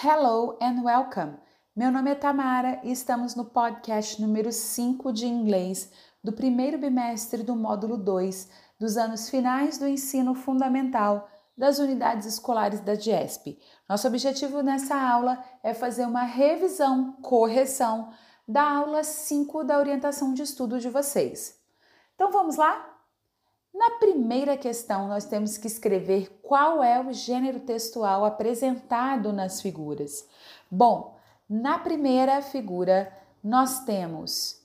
Hello and welcome! Meu nome é Tamara e estamos no podcast número 5 de inglês do primeiro bimestre do módulo 2 dos anos finais do ensino fundamental das unidades escolares da DIESP. Nosso objetivo nessa aula é fazer uma revisão, correção da aula 5 da orientação de estudo de vocês. Então vamos lá? Na primeira questão, nós temos que escrever qual é o gênero textual apresentado nas figuras. Bom, na primeira figura, nós temos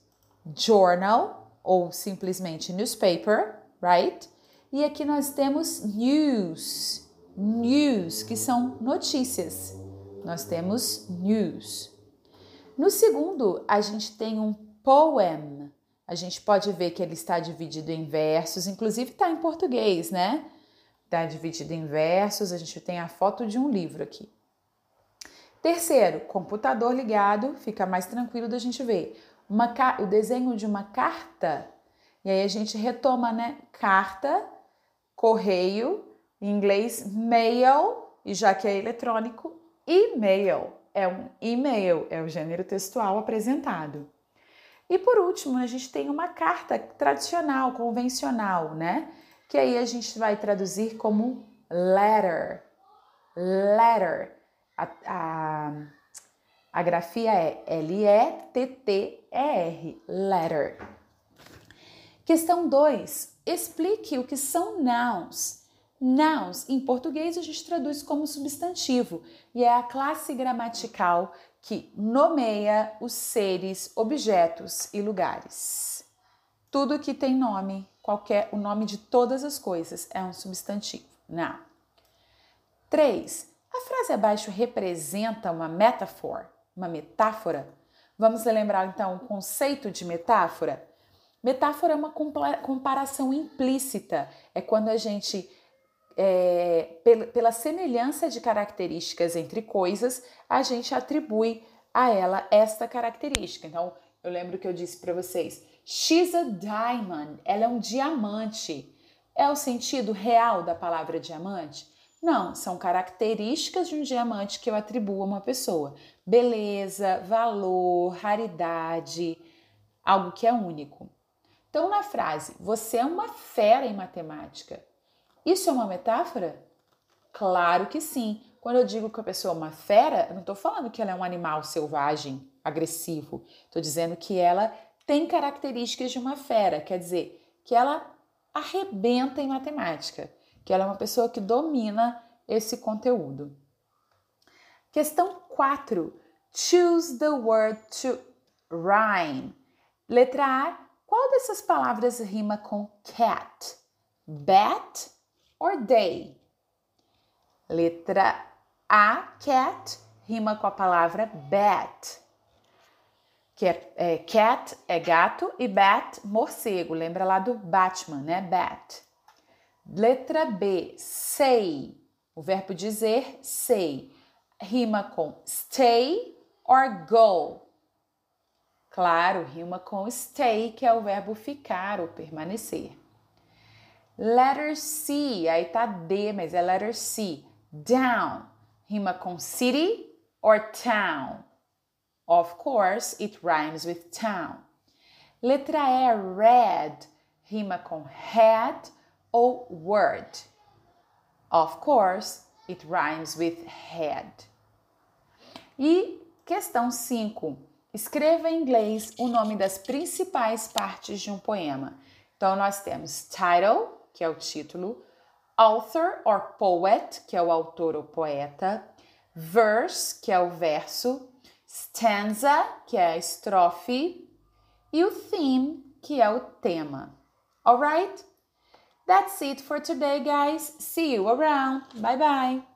journal, ou simplesmente newspaper, right? E aqui nós temos news, news, que são notícias. Nós temos news. No segundo, a gente tem um poem, a gente pode ver que ele está dividido em versos, inclusive está em português, né? Está dividido em versos, a gente tem a foto de um livro aqui. Terceiro, computador ligado, fica mais tranquilo da gente ver. Uma, o desenho de uma carta, e aí a gente retoma, né? Carta, correio, em inglês mail, e já que é eletrônico, e-mail. É um e-mail, é o gênero textual apresentado. E por último, a gente tem uma carta tradicional, convencional, né? Que aí a gente vai traduzir como letter. Letter. A, a, a grafia é L-E-T-T-E-R. Letter. Questão 2. Explique o que são nouns. Nouns, em português, a gente traduz como substantivo e é a classe gramatical que nomeia os seres, objetos e lugares. Tudo que tem nome, qualquer o nome de todas as coisas é um substantivo. Não. 3. A frase abaixo representa uma metáfora, uma metáfora. Vamos lembrar então o conceito de metáfora? Metáfora é uma comparação implícita, é quando a gente é, pela semelhança de características entre coisas, a gente atribui a ela esta característica. Então, eu lembro que eu disse para vocês: she's a diamond, ela é um diamante. É o sentido real da palavra diamante? Não, são características de um diamante que eu atribuo a uma pessoa: beleza, valor, raridade, algo que é único. Então, na frase, você é uma fera em matemática. Isso é uma metáfora? Claro que sim. Quando eu digo que a pessoa é uma fera, eu não estou falando que ela é um animal selvagem, agressivo. Estou dizendo que ela tem características de uma fera, quer dizer, que ela arrebenta em matemática, que ela é uma pessoa que domina esse conteúdo. Questão 4. Choose the word to rhyme. Letra A. Qual dessas palavras rima com cat? Bat or they? Letra A, cat, rima com a palavra bat. Que é, é, cat é gato e bat, morcego. Lembra lá do Batman, né? Bat. Letra B, say. O verbo dizer, say. Rima com stay or go. Claro, rima com stay, que é o verbo ficar ou permanecer. Letter C, aí tá D, mas é letter C. Down, rima com city or town. Of course, it rhymes with town. Letra E, red, rima com head ou word. Of course, it rhymes with head. E questão 5. Escreva em inglês o nome das principais partes de um poema. Então, nós temos title, que é o título, author or poet, que é o autor ou poeta, verse, que é o verso, stanza, que é a estrofe, e o theme, que é o tema. Alright? That's it for today, guys. See you around. Bye bye.